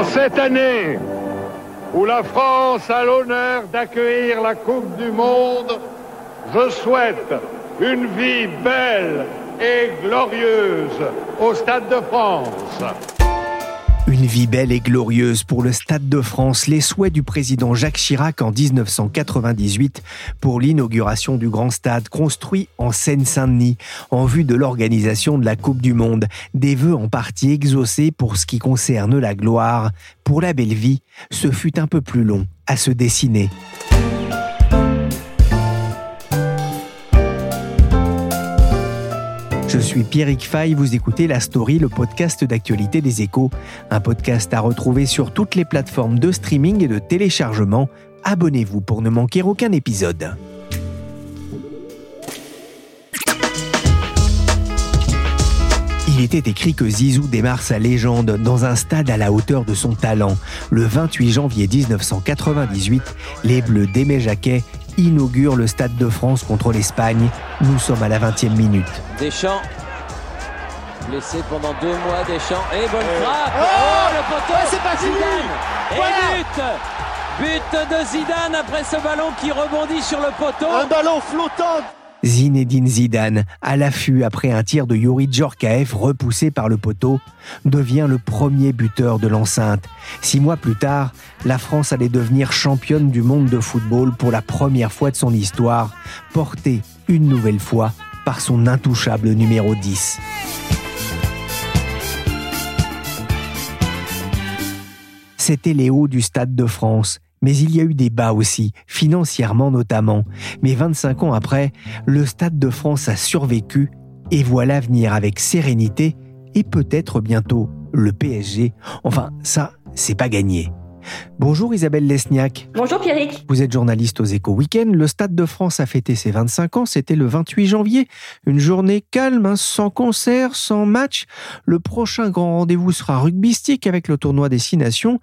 En cette année où la France a l'honneur d'accueillir la Coupe du Monde, je souhaite une vie belle et glorieuse au Stade de France. Une vie belle et glorieuse pour le Stade de France, les souhaits du président Jacques Chirac en 1998 pour l'inauguration du grand stade construit en Seine-Saint-Denis en vue de l'organisation de la Coupe du Monde, des vœux en partie exaucés pour ce qui concerne la gloire. Pour la belle vie, ce fut un peu plus long à se dessiner. Je suis Pierrick Fay, vous écoutez La Story, le podcast d'actualité des échos, un podcast à retrouver sur toutes les plateformes de streaming et de téléchargement. Abonnez-vous pour ne manquer aucun épisode. Il était écrit que Zizou démarre sa légende dans un stade à la hauteur de son talent. Le 28 janvier 1998, les Bleus d'Aimé Jacquet inaugure le Stade de France contre l'Espagne. Nous sommes à la 20e minute. Deschamps, blessé pendant deux mois, Deschamps, et bonne frappe. Oh, oh, le poteau C'est pas fini. Et but. But de Zidane après ce ballon qui rebondit sur le poteau. Un ballon flottant Zinedine Zidane, à l'affût après un tir de Yuri Djorkaeff repoussé par le poteau, devient le premier buteur de l'enceinte. Six mois plus tard, la France allait devenir championne du monde de football pour la première fois de son histoire, portée une nouvelle fois par son intouchable numéro 10. C'était hauts du Stade de France mais il y a eu des bas aussi, financièrement notamment. Mais 25 ans après, le Stade de France a survécu et voit l'avenir avec sérénité et peut-être bientôt le PSG. Enfin, ça, c'est pas gagné. Bonjour Isabelle Lesniak. Bonjour Pierrick. Vous êtes journaliste aux Échos Week-end. Le Stade de France a fêté ses 25 ans. C'était le 28 janvier. Une journée calme, hein, sans concert, sans match. Le prochain grand rendez-vous sera rugbystique avec le tournoi des Six Nations.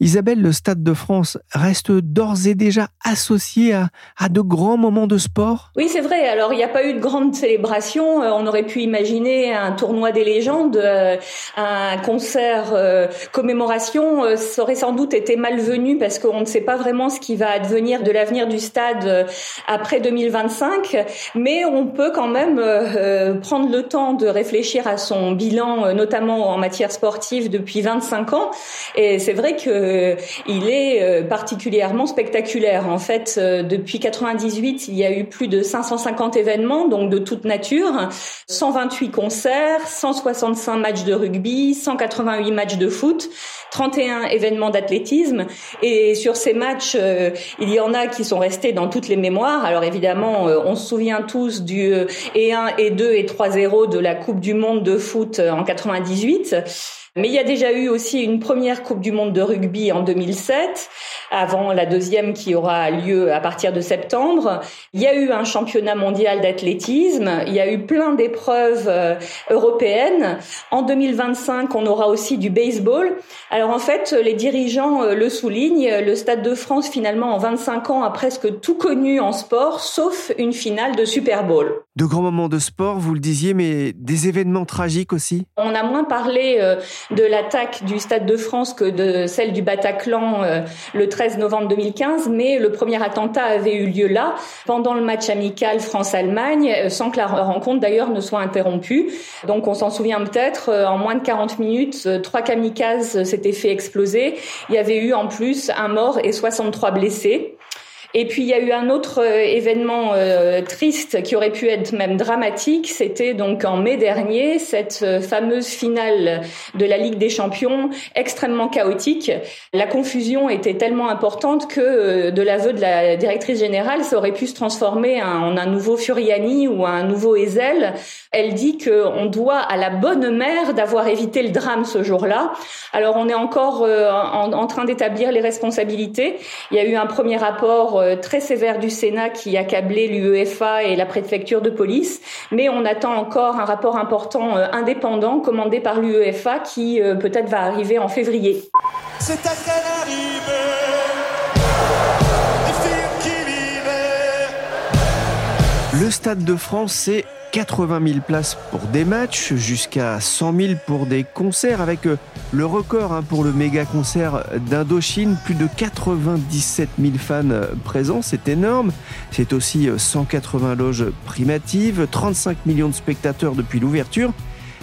Isabelle, le Stade de France reste d'ores et déjà associé à, à de grands moments de sport? Oui, c'est vrai. Alors, il n'y a pas eu de grande célébration. Euh, on aurait pu imaginer un tournoi des légendes, euh, un concert euh, commémoration. Ça aurait sans doute été malvenu parce qu'on ne sait pas vraiment ce qui va advenir de l'avenir du stade euh, après 2025, mais on peut quand même euh, euh, prendre le temps de réfléchir à son bilan, notamment en matière sportive depuis 25 ans. Et c'est vrai que il est particulièrement spectaculaire. En fait, depuis 98, il y a eu plus de 550 événements, donc de toute nature, 128 concerts, 165 matchs de rugby, 188 matchs de foot, 31 événements d'athlétisme. Et sur ces matchs, euh, il y en a qui sont restés dans toutes les mémoires. Alors évidemment, euh, on se souvient tous du euh, et 1 et 2 et 3-0 de la Coupe du Monde de foot en 98. Mais il y a déjà eu aussi une première Coupe du Monde de rugby en 2007, avant la deuxième qui aura lieu à partir de septembre. Il y a eu un championnat mondial d'athlétisme. Il y a eu plein d'épreuves euh, européennes. En 2025, on aura aussi du baseball. Alors en fait, les dirigeants euh, le soulignent. Le Stade de France, finalement, en 25 ans, a presque tout connu en sport, sauf une finale de Super Bowl. De grands moments de sport, vous le disiez, mais des événements tragiques aussi? On a moins parlé euh, de l'attaque du Stade de France que de celle du Bataclan euh, le 13 novembre 2015, mais le premier attentat avait eu lieu là, pendant le match amical France-Allemagne, euh, sans que la rencontre d'ailleurs ne soit interrompue. Donc on s'en souvient peut-être, en moins de 40 minutes, trois kamikazes s'étaient fait exploser. Il y avait eu en plus un mort et 63 blessés. Et puis il y a eu un autre euh, événement euh, triste qui aurait pu être même dramatique, c'était donc en mai dernier cette euh, fameuse finale de la Ligue des Champions extrêmement chaotique. La confusion était tellement importante que de l'aveu de la directrice générale, ça aurait pu se transformer en un nouveau Furiani ou un nouveau Ezel. Elle dit qu'on doit à la bonne mère d'avoir évité le drame ce jour-là. Alors on est encore en, en train d'établir les responsabilités. Il y a eu un premier rapport euh, très sévère du Sénat qui accablait l'UEFA et la préfecture de police, mais on attend encore un rapport important euh, indépendant commandé par l'UEFA qui euh, peut-être va arriver en février. Le Stade de France, c'est 80 000 places pour des matchs, jusqu'à 100 000 pour des concerts, avec euh, le record hein, pour le méga concert d'Indochine, plus de 97 000 fans euh, présents, c'est énorme. C'est aussi 180 euh, loges primatives, 35 millions de spectateurs depuis l'ouverture.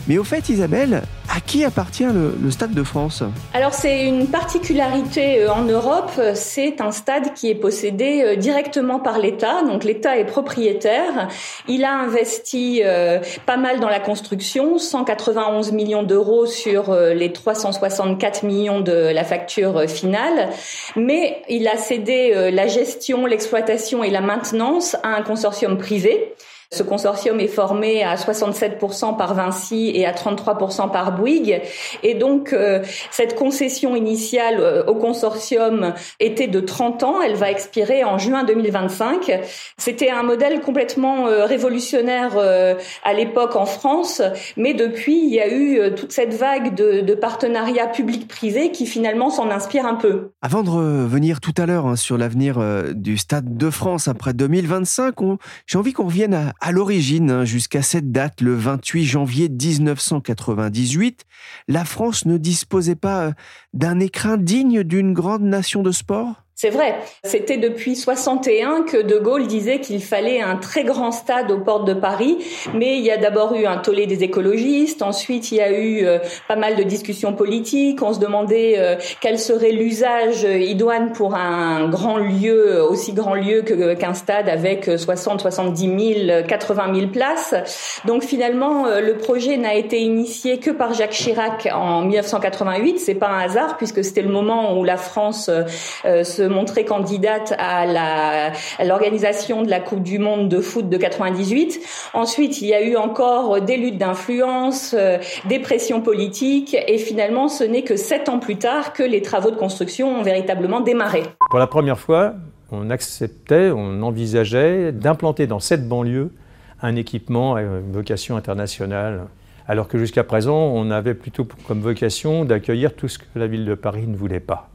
Mais au fait, Isabelle, à qui appartient le, Stade de France Alors c'est une particularité euh, en Europe, c'est un stade qui est possédé euh, directement par l'État, donc l'État est propriétaire. Il a investi euh, pas mal dans la construction, 191 millions d'euros sur les 364 millions de la facture finale, mais il a cédé la gestion, l'exploitation et la maintenance à un consortium privé. Ce consortium est formé à 67% par Vinci et à 33% par Bouygues. Et donc, euh, cette concession initiale euh, au consortium était de 30 ans. Elle va expirer en juin 2025. C'était un modèle complètement euh, révolutionnaire à l'époque en France. Mais depuis, il y a eu toute cette vague de, partenariats public-privé qui finalement s'en inspire un peu. Avant de revenir tout à l'heure hein, sur l'avenir du Stade de France après 2025, j'ai envie qu'on revienne à, à l'origine, hein, jusqu'à cette date, le 28 janvier 1998, la France ne disposait pas euh, d'un écrin digne d'une grande nation de sport? C'est vrai. C'était depuis 61 que De Gaulle disait qu'il fallait un très grand stade aux portes de Paris. Mais il y a d'abord eu un tollé des écologistes. Ensuite, il y a eu euh, pas mal de discussions politiques. On se demandait euh, quel serait l'usage idoine pour un grand lieu, aussi grand lieu qu'un stade avec 60, 70 000, 80 000 places. Donc finalement, euh, le projet n'a été initié que par Jacques Chirac en 1988. C'est pas un hasard puisque c'était le moment où la France se montrée candidate à l'organisation de la Coupe du Monde de foot de 98. Ensuite, il y a eu encore des luttes d'influence, euh, des pressions politiques, et finalement, ce n'est que sept ans plus tard que les travaux de construction ont véritablement démarré. Pour la première fois, on acceptait, on envisageait d'implanter dans cette banlieue un équipement à vocation internationale alors que jusqu'à présent, on avait plutôt comme vocation d'accueillir tout ce que la ville de Paris ne voulait pas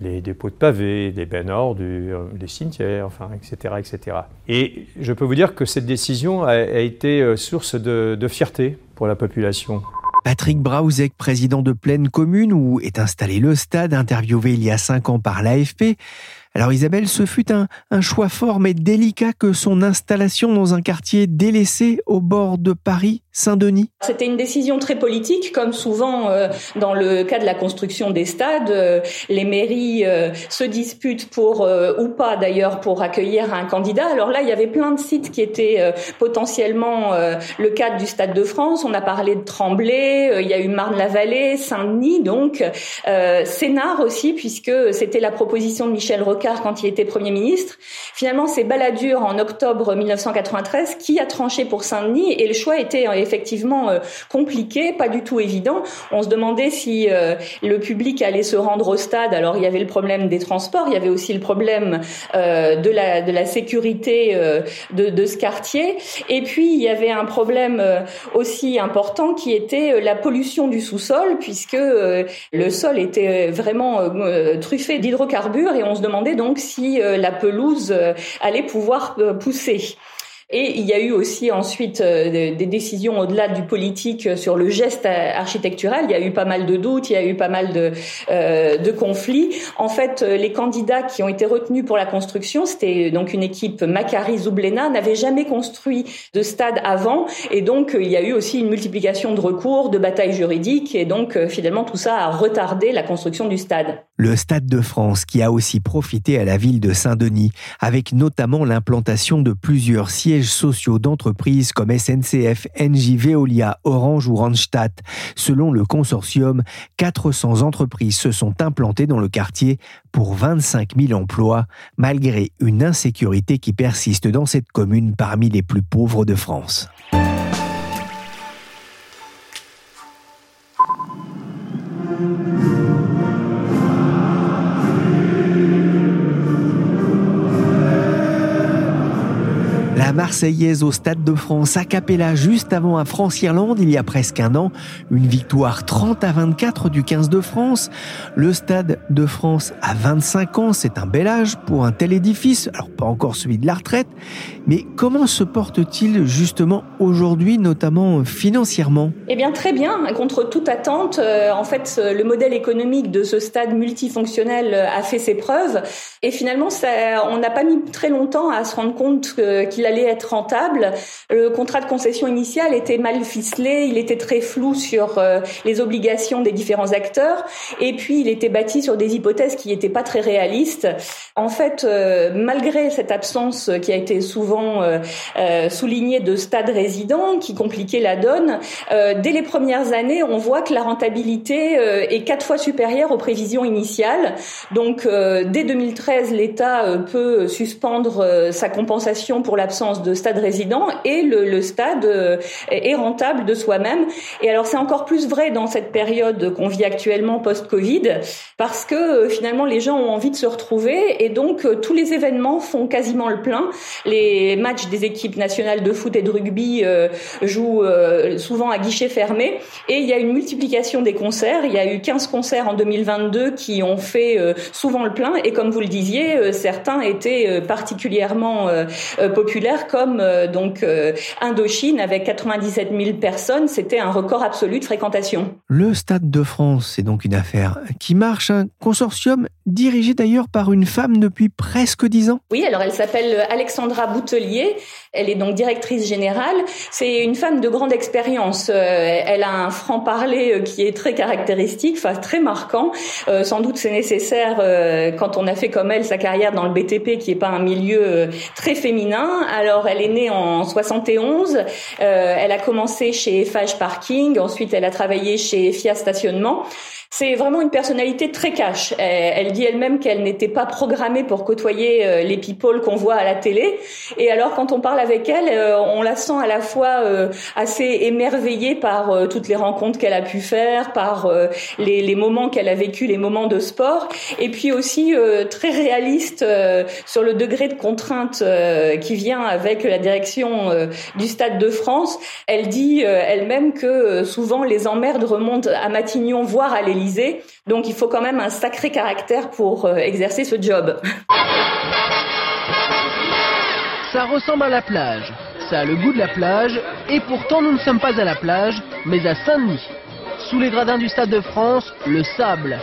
les dépôts de pavés, des bennes ordures, des cimetières, enfin, etc., etc. Et je peux vous dire que cette décision a, été euh, source de, fierté pour la population. Patrick Brausek, président de Pleine Commune, où est installé le stade, interviewé il y a cinq ans par l'AFP, alors Isabelle, ce fut un, choix fort mais délicat que son installation dans un quartier délaissé au bord de Paris, Saint-Denis. C'était une décision très politique, comme souvent euh, dans le cas de la construction des stades. Euh, les mairies euh, se disputent pour, ou pas d'ailleurs, pour accueillir un candidat. Alors là, il y avait plein de sites qui étaient potentiellement le cadre du Stade de France. On a parlé de Tremblay, il y a eu Marne-la-Vallée, Saint-Denis, donc Sénart aussi, puisque c'était la proposition de Michel Rocard quand il était Premier ministre. Finalement, c'est Balladur en octobre 1993 qui a tranché pour Saint-Denis et le choix était euh, effectivement euh, compliqué, pas du tout évident. On se demandait si euh, le public allait se rendre au stade. Alors il y avait le problème des transports, il y avait aussi le problème de la sécurité de ce quartier. Et puis il y avait un problème aussi important qui était la pollution du sous-sol puisque le sol était vraiment truffé d'hydrocarbures et on se demandait donc si euh, la pelouse euh, allait pouvoir euh, pousser. Et il y a eu aussi ensuite des décisions au-delà du politique sur le geste architectural. Il y a eu pas mal de doutes, il y a eu pas mal de, de conflits. En fait, les candidats qui ont été retenus pour la construction, c'était donc une équipe Macari-Zoublena, n'avaient jamais construit de stade avant, et donc il y a eu aussi une multiplication de recours, de batailles juridiques, et donc finalement tout ça a retardé la construction du stade. Le Stade de France qui a aussi profité à la ville de Saint-Denis, avec notamment l'implantation de plusieurs sociaux d'entreprises comme SNCF, Engie, Veolia, Orange ou Randstad. Selon le consortium, 400 entreprises se sont implantées dans le quartier pour 25 000 emplois, malgré une insécurité qui persiste dans cette commune parmi les plus pauvres de France. La Marseillaise au Stade de France, a capella juste avant à France-Irlande il y a presque un an. Une victoire 30 à 24 du 15 de France. Le Stade de France a 25 ans, c'est un bel âge pour un tel édifice. Alors pas encore celui de la retraite, mais comment se porte-t-il justement aujourd'hui, notamment financièrement? Eh bien très bien, contre toute attente. Euh, en fait, le modèle économique de ce stade multifonctionnel a fait ses preuves. Et finalement, on n'a pas mis très longtemps à se rendre compte qu'il allait être rentable. Le contrat de concession initial était mal ficelé, il était très flou sur euh, les obligations des différents acteurs, et puis il était bâti sur des hypothèses qui n'étaient pas très réalistes. En fait, euh, malgré cette absence qui a été souvent euh, soulignée de stade résident, qui compliquait la donne, dès les premières années, on voit que la rentabilité est quatre fois supérieure aux prévisions initiales. Donc, dès 2013, l'État peut suspendre sa compensation pour l'absence de stade résident et le, stade euh, est rentable de soi-même. Et alors c'est encore plus vrai dans cette période qu'on vit actuellement post-Covid parce que euh, finalement les gens ont envie de se retrouver et donc euh, tous les événements font quasiment le plein. Les matchs des équipes nationales de foot et de rugby jouent souvent à guichet fermé et il y a une multiplication des concerts. Il y a eu 15 concerts en 2022 qui ont fait souvent le plein et comme vous le disiez, certains étaient particulièrement populaires comme euh, donc euh, Indochine avec 97 000 personnes, c'était un record absolu de fréquentation. Le Stade de France, c'est donc une affaire qui marche, un consortium dirigé d'ailleurs par une femme depuis presque dix ans. Oui, alors elle s'appelle Alexandra Boutelier, elle est donc directrice générale. C'est une femme de grande expérience. Euh, elle a un franc-parler qui est très caractéristique, enfin très marquant. sans doute c'est nécessaire quand on a fait comme elle sa carrière dans le BTP, qui n'est pas un milieu très féminin. Alors, elle est née en 71. Euh, elle a commencé chez Fage Parking. Ensuite, elle a travaillé chez Fiat Stationnement. C'est vraiment une personnalité très cash. Elle, dit elle-même qu'elle n'était pas programmée pour côtoyer euh, les people qu'on voit à la télé. Et alors, quand on parle avec elle, euh, on la sent à la fois assez émerveillée par toutes les rencontres qu'elle a pu faire, par les, les moments qu'elle a vécu, les moments de sport, et puis aussi très réaliste sur le degré de contrainte qui vient avec la direction euh, du Stade de France. Elle dit euh, elle-même que euh, souvent les emmerdes remontent à Matignon, voire à l'Élysée. Donc il faut quand même un sacré caractère pour exercer ce job. Ça ressemble à la plage. Ça a le goût de la plage. Et pourtant, nous ne sommes pas à la plage, mais à Saint-Denis. Sous les gradins du Stade de France, le sable.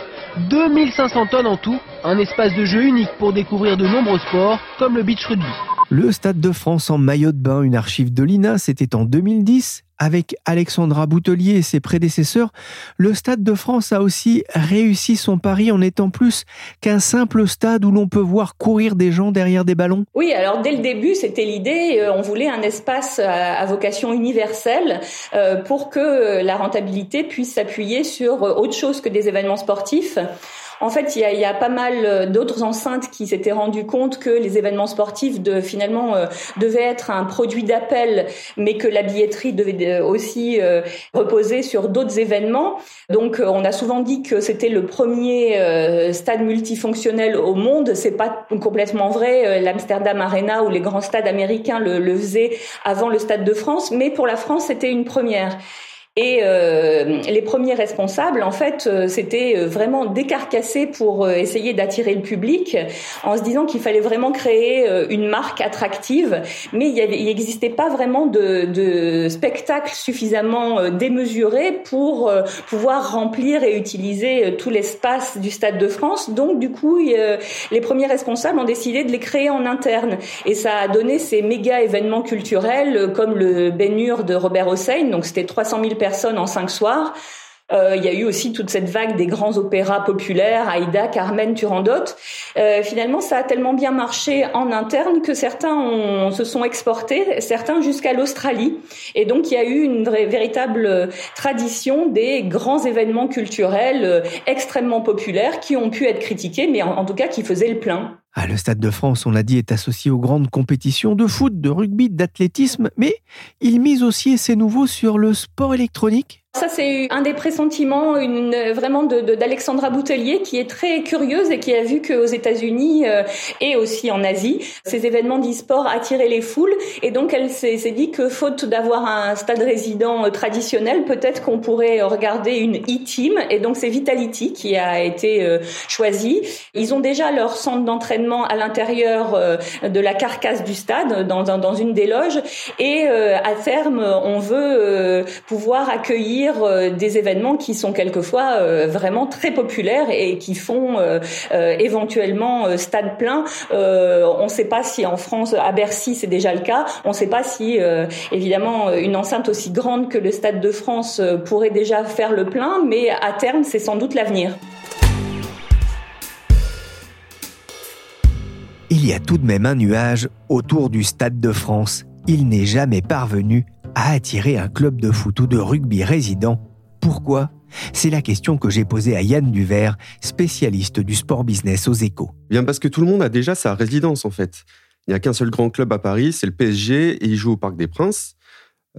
2500 tonnes en tout, un espace de jeu unique pour découvrir de nombreux sports comme le beach rugby. Le Stade de France en maillot de bain, une archive de l'INA, c'était en 2010. Avec Alexandra Boutelier et ses prédécesseurs, le Stade de France a aussi réussi son pari en étant plus qu'un simple stade où l'on peut voir courir des gens derrière des ballons. Oui, alors dès le début, c'était l'idée, euh, on voulait un espace à vocation universelle euh, pour que la rentabilité puisse s'appuyer sur autre chose que des événements sportifs. En fait, il y a, pas mal euh, d'autres enceintes qui s'étaient rendues compte que les événements sportifs de, finalement euh, devaient être un produit d'appel, mais que la billetterie devait euh, aussi reposer sur d'autres événements. Donc, on a souvent dit que c'était le premier stade multifonctionnel au monde. C'est pas complètement vrai. L'Amsterdam Arena ou les grands stades américains le, le faisaient avant le Stade de France, mais pour la France, c'était une première. Et euh, les premiers responsables, en fait, euh, c'était euh, vraiment décarcassé pour essayer d'attirer le public, en se disant qu'il fallait vraiment créer une marque attractive, mais il n'existait pas vraiment de, de spectacle suffisamment démesuré pour pouvoir remplir et utiliser tout l'espace du Stade de France. Donc, du coup, les premiers responsables ont décidé de les créer en interne, et ça a donné ces méga événements culturels comme le Ben de Robert Hossein. Donc, c'était 300 000 personnes personnes en cinq soirs. Euh, il y a eu aussi toute cette vague des grands opéras populaires, Aïda, Carmen, Turandot. Euh, finalement, ça a tellement bien marché en interne que certains se sont exportés, certains jusqu'à l'Australie. Et donc, il y a eu une véritable tradition des grands événements culturels euh, extrêmement populaires qui ont pu être critiqués, mais en, tout cas qui faisaient le plein. Ah, le Stade de France, on l'a dit, est associé aux grandes compétitions de foot, de rugby, d'athlétisme, mais il mise aussi ses nouveaux sur le sport électronique ça, c'est un des pressentiments une, vraiment d'Alexandra de, Boutelier qui est très curieuse et qui a vu qu'aux États-Unis euh, et aussi en Asie, ces événements d'e-sport attiraient les foules. Et donc, elle s'est dit que faute d'avoir un stade résident euh, traditionnel, peut-être qu'on pourrait regarder une e-team. Et donc, c'est Vitality qui a été euh, choisi. Ils ont déjà leur centre d'entraînement à l'intérieur de la carcasse du stade, dans, dans, dans une des loges. Et à terme, on veut pouvoir accueillir euh, des événements qui sont quelquefois euh, vraiment très populaires et qui font euh, éventuellement stade plein. on ne sait pas si en France, à Bercy, c'est déjà le cas. On ne sait pas si, évidemment, une enceinte aussi grande que le Stade de France pourrait déjà faire le plein, mais à terme, c'est sans doute l'avenir. Il y a tout de même un nuage autour du Stade de France. Il n'est jamais parvenu à attirer un club de foot ou de rugby résident. Pourquoi? C'est la question que j'ai posée à Yann Duvert, spécialiste du sport business aux échos. Bien parce que tout le monde a déjà sa résidence en fait. Il n'y a qu'un seul grand club à Paris, c'est le PSG, et il joue au Parc des Princes.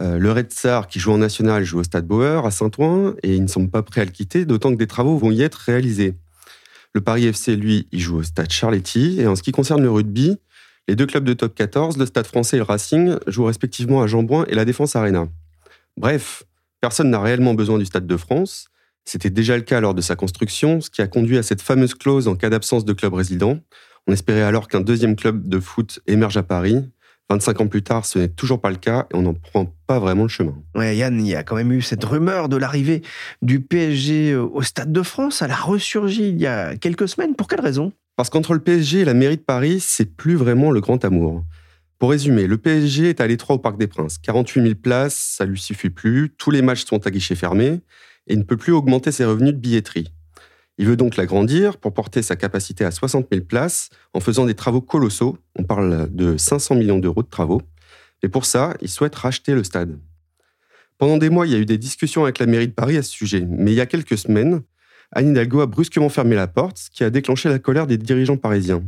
Euh, le Red Star, qui joue en national, joue au Stade Bauer à Saint-Ouen, et ils ne sont pas prêts à le quitter, d'autant que des travaux vont y être réalisés. Le Paris FC, lui, il joue au Stade Charletti, et en ce qui concerne le rugby, les deux clubs de top 14, le Stade français et le Racing, jouent respectivement à Jean-Bouin et la Défense Arena. Bref, personne n'a réellement besoin du Stade de France. C'était déjà le cas lors de sa construction, ce qui a conduit à cette fameuse clause en cas d'absence de club résident. On espérait alors qu'un deuxième club de foot émerge à Paris. 25 ans plus tard, ce n'est toujours pas le cas et on n'en prend pas vraiment le chemin. Ouais, Yann, il y a quand même eu cette rumeur de l'arrivée du PSG euh, au Stade de France. Elle a ressurgi il y a quelques semaines. Pour quelle raison? Parce qu'entre le PSG et la mairie de Paris, c'est plus vraiment le grand amour. Pour résumer, le PSG est à l'étroit au Parc des Princes. 48 000 places, ça lui suffit plus. Tous les matchs sont à guichet fermé et il ne peut plus augmenter ses revenus de billetterie. Il veut donc l'agrandir pour porter sa capacité à 60 000 places en faisant des travaux colossaux. On parle de 500 millions d'euros de travaux. Et pour ça, il souhaite racheter le stade. Pendant des mois, il y a eu des discussions avec la mairie de Paris à ce sujet. Mais il y a quelques semaines, Anne Hidalgo a brusquement fermé la porte, ce qui a déclenché la colère des dirigeants parisiens.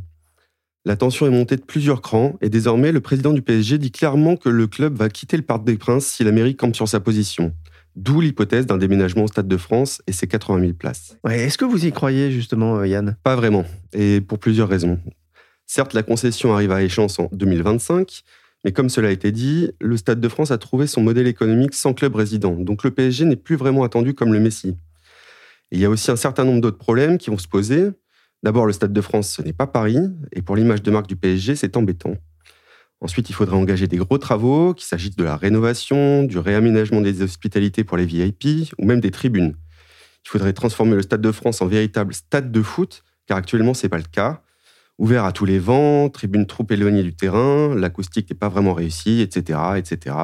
La tension est montée de plusieurs crans et désormais le président du PSG dit clairement que le club va quitter le Parc des Princes si l'Amérique campe sur sa position. D'où l'hypothèse d'un déménagement au Stade de France et ses 80 000 places. Est-ce que vous y croyez justement, euh, Yann? Pas vraiment, et pour plusieurs raisons. Certes, la concession arrive à échéance en 2025, mais comme cela a été dit, le Stade de France a trouvé son modèle économique sans club résident, donc le PSG n'est plus vraiment attendu comme le Messi il y a aussi un certain nombre d'autres problèmes qui vont se poser. D'abord, le Stade de France, ce n'est pas Paris, et pour l'image de marque du PSG, c'est embêtant. Ensuite, il faudrait engager des gros travaux, qu'il s'agisse de la rénovation, du réaménagement des hospitalités pour les VIP, ou même des tribunes. Il faudrait transformer le Stade de France en véritable stade de foot, car actuellement, ce n'est pas le cas. Ouvert à tous les vents, tribune trop éloignée du terrain, l'acoustique n'est pas vraiment réussie, etc., etc.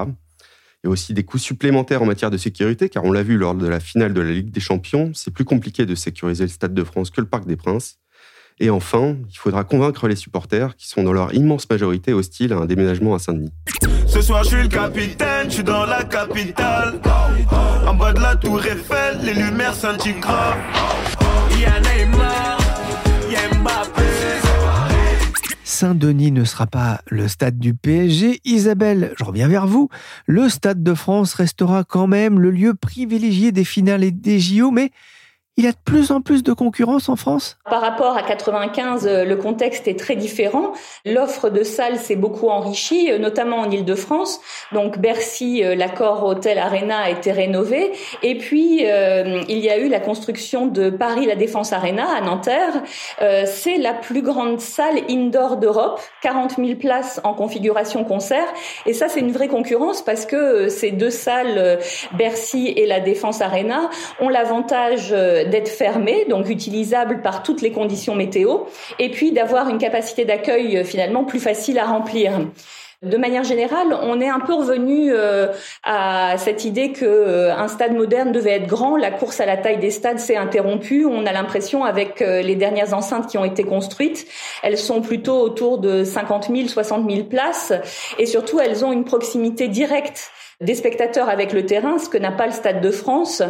A aussi des coûts supplémentaires en matière de sécurité, car on l'a vu lors de la finale de la Ligue des Champions, c'est plus compliqué de sécuriser le Stade de France que le Parc des Princes. Et enfin, il faudra convaincre les supporters qui sont dans leur immense majorité hostiles à un déménagement à Saint-Denis. Ce soir, je suis le capitaine, je suis dans la capitale. En bas de la tour Eiffel, les lumières Il y a Neymar, Saint-Denis ne sera pas le stade du PSG. Isabelle, je reviens vers vous. Le stade de France restera quand même le lieu privilégié des finales et des JO, mais il y a de plus en plus de concurrence en France Par rapport à 95, euh, le contexte est très différent. L'offre de salles s'est beaucoup enrichie, euh, notamment en Ile-de-France. Donc Bercy, euh, l'accord Hôtel Arena a été rénové. Et puis, il y a eu la construction de Paris La Défense Arena à Nanterre. C'est la plus grande salle indoor d'Europe, 40 000 places en configuration concert. Et ça, c'est une vraie concurrence parce que ces deux salles, Bercy et La Défense Arena, ont l'avantage d'être fermé, donc utilisable par toutes les conditions météo, et puis d'avoir une capacité d'accueil euh, finalement plus facile à remplir. De manière générale, on est un peu revenu euh, à cette idée que euh, un stade moderne devait être grand. La course à la taille des stades s'est interrompue. On a l'impression, avec les dernières enceintes qui ont été construites, elles sont plutôt autour de 50 000, 60 000 places, et surtout elles ont une proximité directe des spectateurs avec le terrain, ce que n'a pas le Stade de France.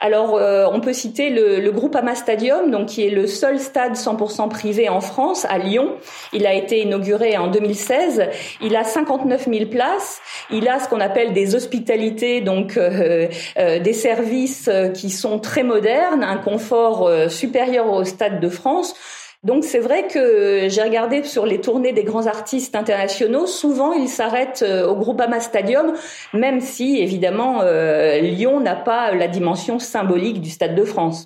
Alors, euh, on peut citer le, groupe Ama Stadium, donc qui est le seul stade 100% privé en France, à Lyon. Il a été inauguré en 2016. Il a 59 000 places. Il a ce qu'on appelle des hospitalités, donc euh, euh, des services qui sont très modernes, un confort supérieur au Stade de France. Donc c'est vrai que j'ai regardé sur les tournées des grands artistes internationaux, souvent ils s'arrêtent euh, au Groupama Stadium, même si évidemment euh, Lyon n'a pas la dimension symbolique du Stade de France.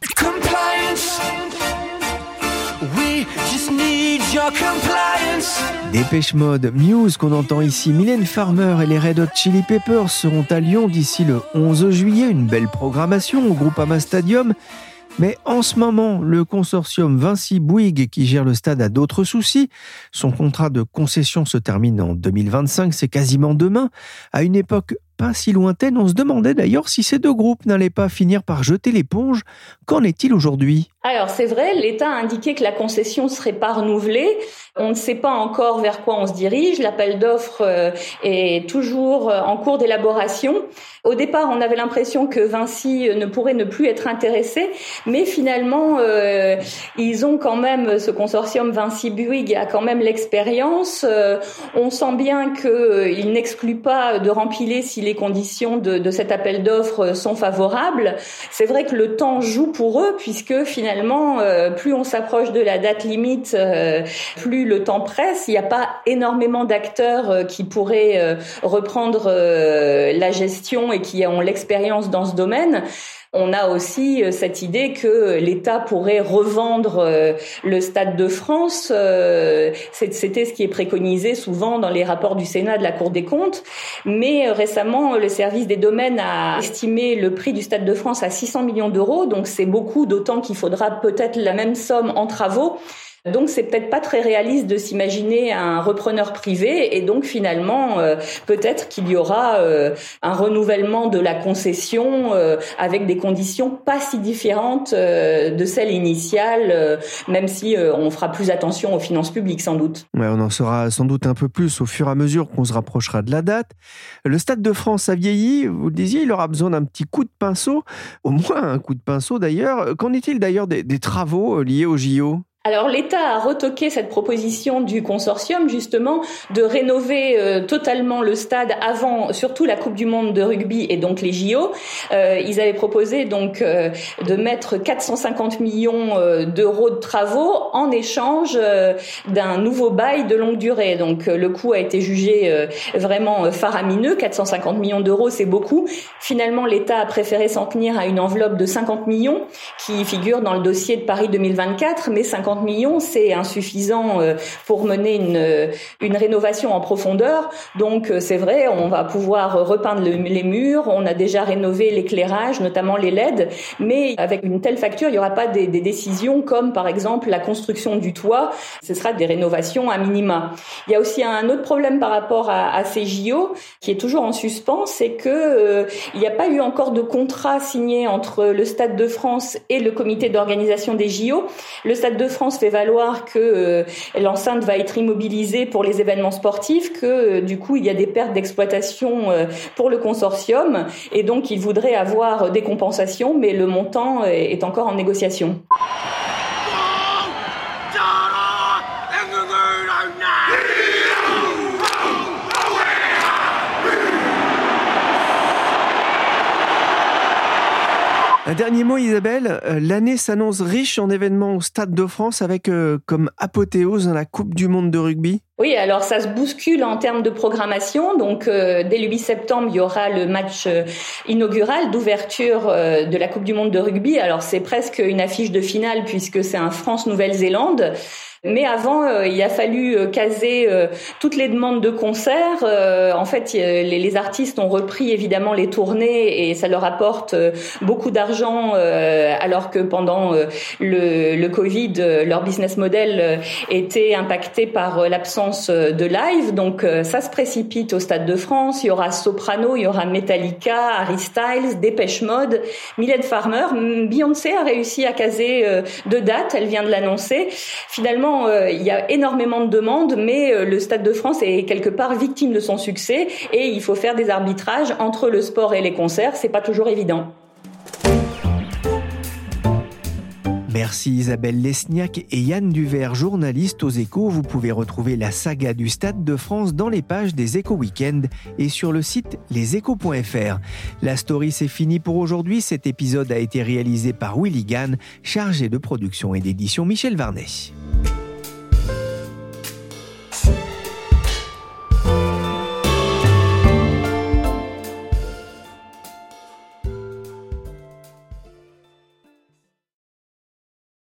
Dépêche Mode, Muse qu'on entend ici, Mylène Farmer et les Red Hot Chili Peppers seront à Lyon d'ici le 11 juillet, une belle programmation au Groupama Stadium. Mais en ce moment, le consortium Vinci Bouygues, qui gère le stade, a d'autres soucis. Son contrat de concession se termine en 2025, c'est quasiment demain. À une époque pas si lointaine, on se demandait d'ailleurs si ces deux groupes n'allaient pas finir par jeter l'éponge. Qu'en est-il aujourd'hui? Alors c'est vrai, l'État a indiqué que la concession serait pas renouvelée. On ne sait pas encore vers quoi on se dirige. L'appel d'offres euh, est toujours euh, en cours d'élaboration. Au départ, on avait l'impression que Vinci ne pourrait ne plus être intéressé, mais finalement, euh, ils ont quand même ce consortium Vinci Bouygues a quand même l'expérience. on sent bien qu'il n'exclut pas de remplir si les conditions de, de cet appel d'offres sont favorables. C'est vrai que le temps joue pour eux puisque finalement, plus on s'approche de la date limite, plus le temps presse, il n'y a pas énormément d'acteurs euh, qui pourraient euh, reprendre euh, la gestion et qui ont l'expérience dans ce domaine. On a aussi cette idée que l'État pourrait revendre le Stade de France. C'était ce qui est préconisé souvent dans les rapports du Sénat de la Cour des comptes. Mais récemment, le service des domaines a estimé le prix du Stade de France à 600 millions d'euros. Donc c'est beaucoup, d'autant qu'il faudra peut-être la même somme en travaux. Donc c'est peut-être pas très réaliste de s'imaginer un repreneur privé et donc finalement euh, peut-être qu'il y aura euh, un renouvellement de la concession euh, avec des conditions pas si différentes de celles initiales, même si on fera plus attention aux finances publiques sans doute. Ouais, on en saura sans doute un peu plus au fur et à mesure qu'on se rapprochera de la date. Le Stade de France a vieilli, vous le disiez, il aura besoin d'un petit coup de pinceau, au moins un coup de pinceau d'ailleurs. Qu'en est-il d'ailleurs des, des travaux liés au JO alors l'État a retoqué cette proposition du consortium justement de rénover euh, totalement le stade avant surtout la Coupe du monde de rugby et donc les JO. Euh, ils avaient proposé donc euh, de mettre 450 millions d'euros de travaux en échange d'un nouveau bail de longue durée. Donc le coût a été jugé vraiment faramineux, 450 millions d'euros, c'est beaucoup. Finalement l'État a préféré s'en tenir à une enveloppe de 50 millions qui figure dans le dossier de Paris 2024, mais 50 millions, c'est insuffisant euh, pour mener une, euh, une rénovation en profondeur. Donc euh, c'est vrai, on va pouvoir repeindre les murs, on a déjà rénové l'éclairage, notamment les LED, mais avec une telle facture, il n'y aura pas des, décisions comme par exemple la construction du toit, ce sera des rénovations à minima. Il y a aussi un autre problème par rapport à, à ces JO qui est toujours en suspens, c'est que il n'y a pas eu encore de contrat signé entre le Stade de France et le comité d'organisation des JO. Le Stade de France fait valoir que euh, l'enceinte va être immobilisée pour les événements sportifs, que euh, du coup il y a des pertes d'exploitation euh, pour le consortium et donc il voudrait avoir des compensations, mais le montant est encore en négociation. Un dernier mot, Isabelle. Euh, l'année s'annonce riche en événements au Stade de France avec euh, comme apothéose la Coupe du Monde de rugby. Oui, alors ça se bouscule en termes de programmation. Donc euh, dès le 8 septembre, il y aura le match inaugural d'ouverture de la Coupe du Monde de rugby. Alors c'est presque une affiche de finale puisque c'est un France-Nouvelle-Zélande. Mais avant, euh, il a fallu euh, caser euh, toutes les demandes de concerts. en fait, les, artistes ont repris évidemment les tournées et ça leur apporte beaucoup d'argent, alors que pendant le, le, Covid, leur business model était impacté par l'absence de live. Donc ça se précipite au Stade de France. Il y aura Soprano, il y aura Metallica, Harry Styles, Dépêche Mode, Mylène Farmer. Beyoncé a réussi à caser deux dates. Elle vient de l'annoncer. Finalement euh, il y a énormément de demandes, mais euh, le Stade de France est quelque part victime de son succès et il faut faire des arbitrages entre le sport et les concerts. C'est pas toujours évident. Merci Isabelle Lesniak et Yann Duvert, journaliste aux échos. Vous pouvez retrouver la saga du Stade de France dans les pages des échos week-end et sur le site leséchos.fr. La story c'est fini pour aujourd'hui. Cet épisode a été réalisé par Willy Gann, chargé de production et d'édition Michel Varnet.